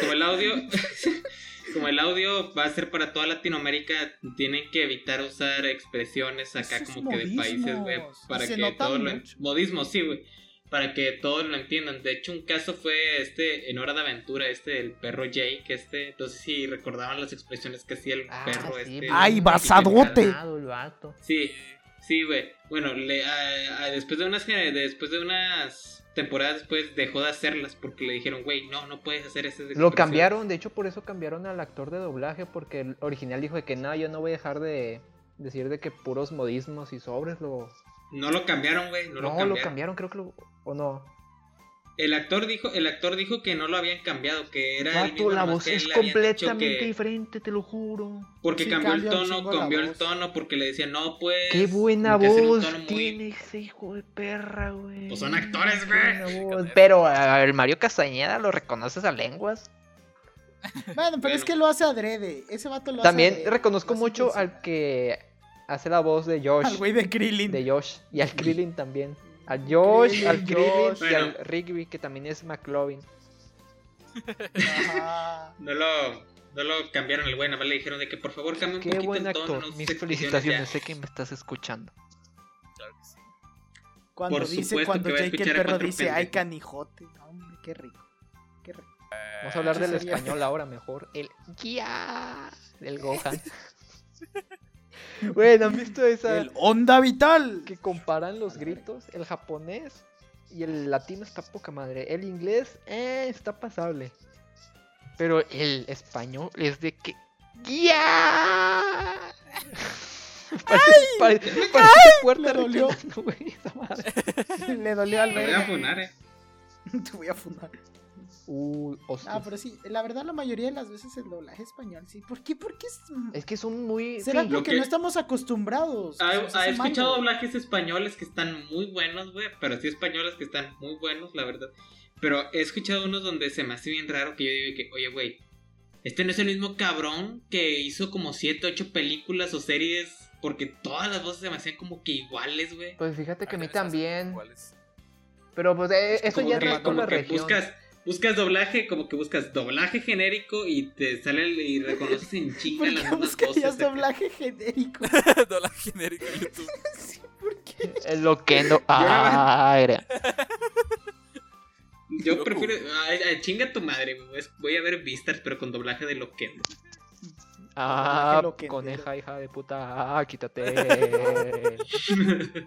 D: como el audio. [laughs] como el audio va a ser para toda Latinoamérica, tienen que evitar usar expresiones acá
A: Esos
D: como que de países, güey. Para
A: se
D: que todos lo. Modismos, sí, güey. Para que todos lo entiendan. De hecho, un caso fue este en Hora de Aventura, este el perro Jake, este. No sé si recordaban las expresiones que hacía el
B: Ah,
D: perro,
B: sí,
D: este.
A: ¡Ay,
D: el
A: basadote!
D: Sí, sí, güey. Bueno, le, a- a- después de unas después de unas temporadas después dejó de hacerlas porque le dijeron, güey, no, no puedes hacer ese
B: Lo cambiaron, de hecho por eso cambiaron al actor de doblaje, porque el original dijo de que no, yo no voy a dejar de decir de que puros modismos y sobres lo...
D: No lo cambiaron, güey, no,
B: No,
D: lo
B: lo
D: cambiaron.
B: cambiaron, creo que lo... ¿O no?
D: El actor dijo, el actor dijo que no lo habían cambiado, que era el
B: Vato,
D: mismo,
B: la voz es completamente
D: que-
B: diferente, te lo juro.
D: Porque
A: Sí,
D: cambió el tono, cambió el
A: voz.
D: tono porque le decían, "No, pues
B: Qué buena voz
D: tono muy-
B: tiene ese hijo de perra, güey.
D: Pues son actores, güey.
B: Pero a ver, el Mario Castañeda lo reconoces a lenguas.
A: Bueno, pero es que lo hace adrede. Ese vato lo
B: También
A: hace adrede.
B: reconozco
A: Lo hace
B: mucho al que hace la voz de Josh.
A: Al güey de Krillin.
B: de Josh. Y al [laughs] Krillin también. A Josh,
A: Krillin,
B: al Krillin y al. Rigby, que también es McLovin.
D: No lo, no lo cambiaron el güey, nada más le dijeron de que por favor cambie un
B: Qué
D: poquito
B: buen
D: el tono.
B: actor.
D: no
B: Mis felicitaciones,
D: ya.
B: sé que me estás escuchando.
C: Claro que sí.
A: Cuando
D: Por
A: dice, cuando Jake el perro dice, ay
D: pendejos".
A: canijote. Hombre, qué rico. Qué rico.
B: Vamos a hablar
A: ¿qué
B: del español ahora mejor. El guía del Gohan. [laughs] [laughs] bueno, ¿han visto esa?
A: El onda vital.
B: que comparan los gritos, el japonés y el latino está poca madre. El inglés eh, está pasable. Pero el español es de que. ¡Ya! [laughs] Parece puerta
A: le dolió. [laughs]
B: esa madre.
A: Le dolió al
D: Me voy a funar, eh.
A: Te voy a fundar.
B: Uh, hostia.
A: Ah, pero sí, la verdad la mayoría de las veces el doblaje español, sí. ¿Por qué? Porque es...
B: Es que son muy.
A: ¿Será
B: sí,
D: Lo
A: porque
D: que-
A: no estamos acostumbrados? Hace
D: escuchado doblajes españoles que están muy buenos, güey. Pero sí españoles que están muy buenos, la verdad. Pero he escuchado unos donde se me hace bien raro que yo digo que, oye, güey, este no es el mismo cabrón que hizo como 7, 8 películas o series. Porque todas las voces se me hacían como que iguales, güey.
B: Pues fíjate que a mí también.
C: iguales.
B: Pero pues eh, eso
D: como
B: ya
D: que,
B: no es
D: como
B: la
D: que
B: región.
D: buscas, buscas doblaje, como que buscas doblaje genérico y te sale el- y reconoces en chinga
A: ¿Por
D: las
A: qué
D: mismas
A: buscarías
D: voces. acá.
A: doblaje genérico? [laughs]
C: Doblaje genérico en YouTube. [laughs]
A: Sí, ¿Por qué?
B: El loquendo. Ah, era.
D: Yo
C: Loco.
D: prefiero. Ay, ay, chinga tu madre, Voy a ver Vistas, pero con doblaje de Loquendo.
B: Ah,
A: loquendero.
B: coneja, hija de puta. Ah, quítate. [laughs]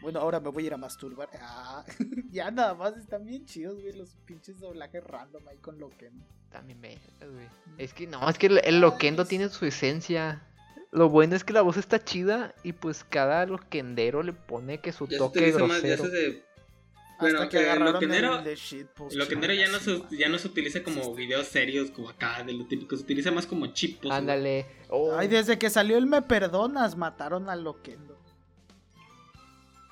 A: Bueno, ahora me voy a ir a masturbar. Ah, [laughs] ya nada más están bien chidos, güey, los pinches doblajes random ahí con Loquendo.
B: También me. güey. Es que no, es que el, el loquendo tiene su esencia. Lo bueno es que la voz está chida y pues cada loquendero le pone que su
D: Ya se
B: toque
D: más, ya
B: grosero.
D: se. se- Bueno,
A: Hasta que
D: eh,
A: agarraron
D: Loquendero-
A: el de shitpost.
D: El Loquendero ya no, se, ya no se utiliza como videos serios, como acá, de lo típico. Se utiliza más como chipos.
B: Ándale. Oh,
A: Ay, desde que salió el Me Perdonas, mataron al Loquendo.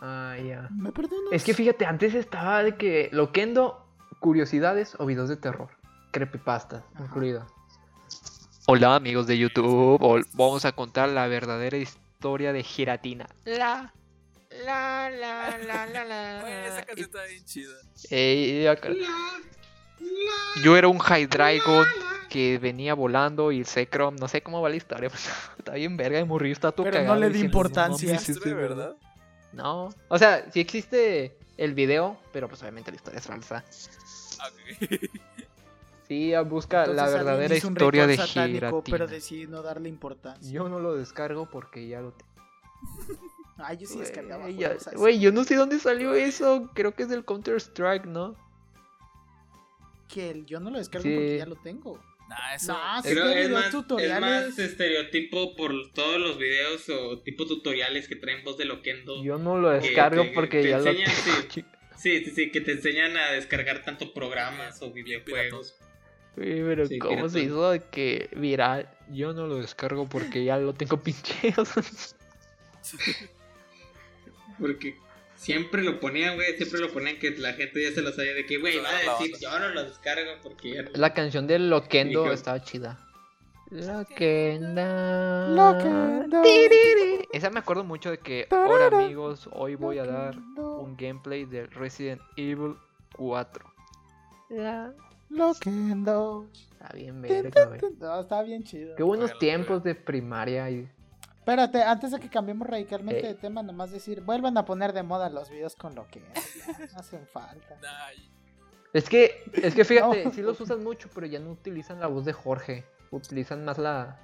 B: ah, ya.
A: ¿Me perdonas?
B: Es que fíjate, antes estaba de que loquendo, curiosidades o videos de terror. Creepypasta,
A: Ajá.
B: incluido. Hola amigos de YouTube, vamos a contar la verdadera historia de Giratina. La, la, la, la, la, la. [laughs]
C: Esa canción está bien chida.
B: Ey, acá- Yo era un High Dragon que venía volando y Secrom, no sé cómo va la historia, [laughs] pues, está bien verga de morir, está todo
A: Pero no le di importancia.
B: ¿es de
C: ¿verdad?
B: No, o sea, sí existe el video, pero pues obviamente la historia es falsa. [laughs]
C: Ah.
B: Sí, busca la
A: Entonces,
B: verdadera historia de
A: satánico,
B: Giratina.
A: Pero decidí no darle importancia.
B: Yo no lo descargo porque ya lo tengo.
A: Ay, yo sí descargaba
B: Güey, ya-
A: juegos así.
B: Güey, yo no sé dónde salió eso. Creo que es del Counter Strike, ¿no?
A: Que el- yo no lo descargo
B: Sí.
A: porque ya lo tengo.
C: Nah, eso.
A: Nah, sí,
D: Creo
A: de
D: es más, es más estereotipo por todos los videos o tipo tutoriales que traen voz de Loquendo.
B: Yo no lo descargo
D: que
B: porque ya lo
D: enseñan,
B: tengo.
D: sí. [laughs] Sí, sí, sí, que te enseñan a descargar tanto programas o videojuegos.
B: Güey, pero
D: Sí,
B: ¿cómo se hizo de que viral? Yo no lo descargo porque ya lo tengo [laughs] pincheado.
D: Porque siempre lo ponían, güey, siempre lo ponían que la gente ya se lo sabía de que, güey, va a decir, yo no lo descargo porque ya...
B: La canción del Loquendo
D: Dijo-
B: estaba chida. Loquenda.
A: Loquendo.
B: Tiriri. Esa me acuerdo mucho de que, ahora amigos, hoy voy a dar un gameplay de Resident Evil 4. La-
A: Loquendo.
B: Está bien verga, güey.
A: No, está bien chido.
B: Qué buenos tiempos de primaria y
A: Espérate, antes de que cambiemos radicalmente
B: Eh.
A: de tema, nomás decir, vuelvan a poner de moda los videos con ya, no [laughs] hacen falta.
B: Es que, es que [laughs] fíjate,
A: No.
B: sí los usan mucho, pero ya no utilizan la voz de Jorge. Utilizan más la.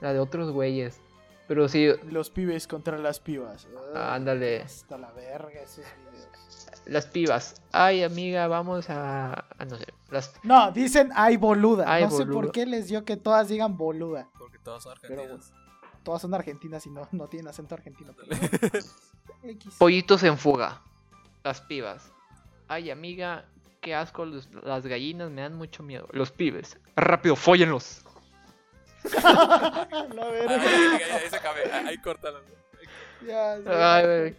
B: La de otros güeyes. Pero sí,
A: Los pibes contra las pibas.
B: Ándale.
A: Hasta la verga esos videos.
B: Las pibas. Ay, amiga, vamos a. a no sé. Las.
A: No, dicen ay boluda.
B: Ay,
A: no sé por qué les dio que todas digan boluda.
C: porque todos son
A: Pero
C: argentinos.
A: Todas son argentinas y no, no tienen acento argentino. pero-.
B: Pollitos en fuga. Las pibas. Ay, amiga, qué asco. los- las gallinas me dan mucho miedo. Los pibes. Rápido, fóllenlos. [laughs]
A: La
C: Ah,
A: verga.
C: ahí, ahí- ahí se acabe. Ahí, córtalo.
A: Ya, sí.
B: Ay.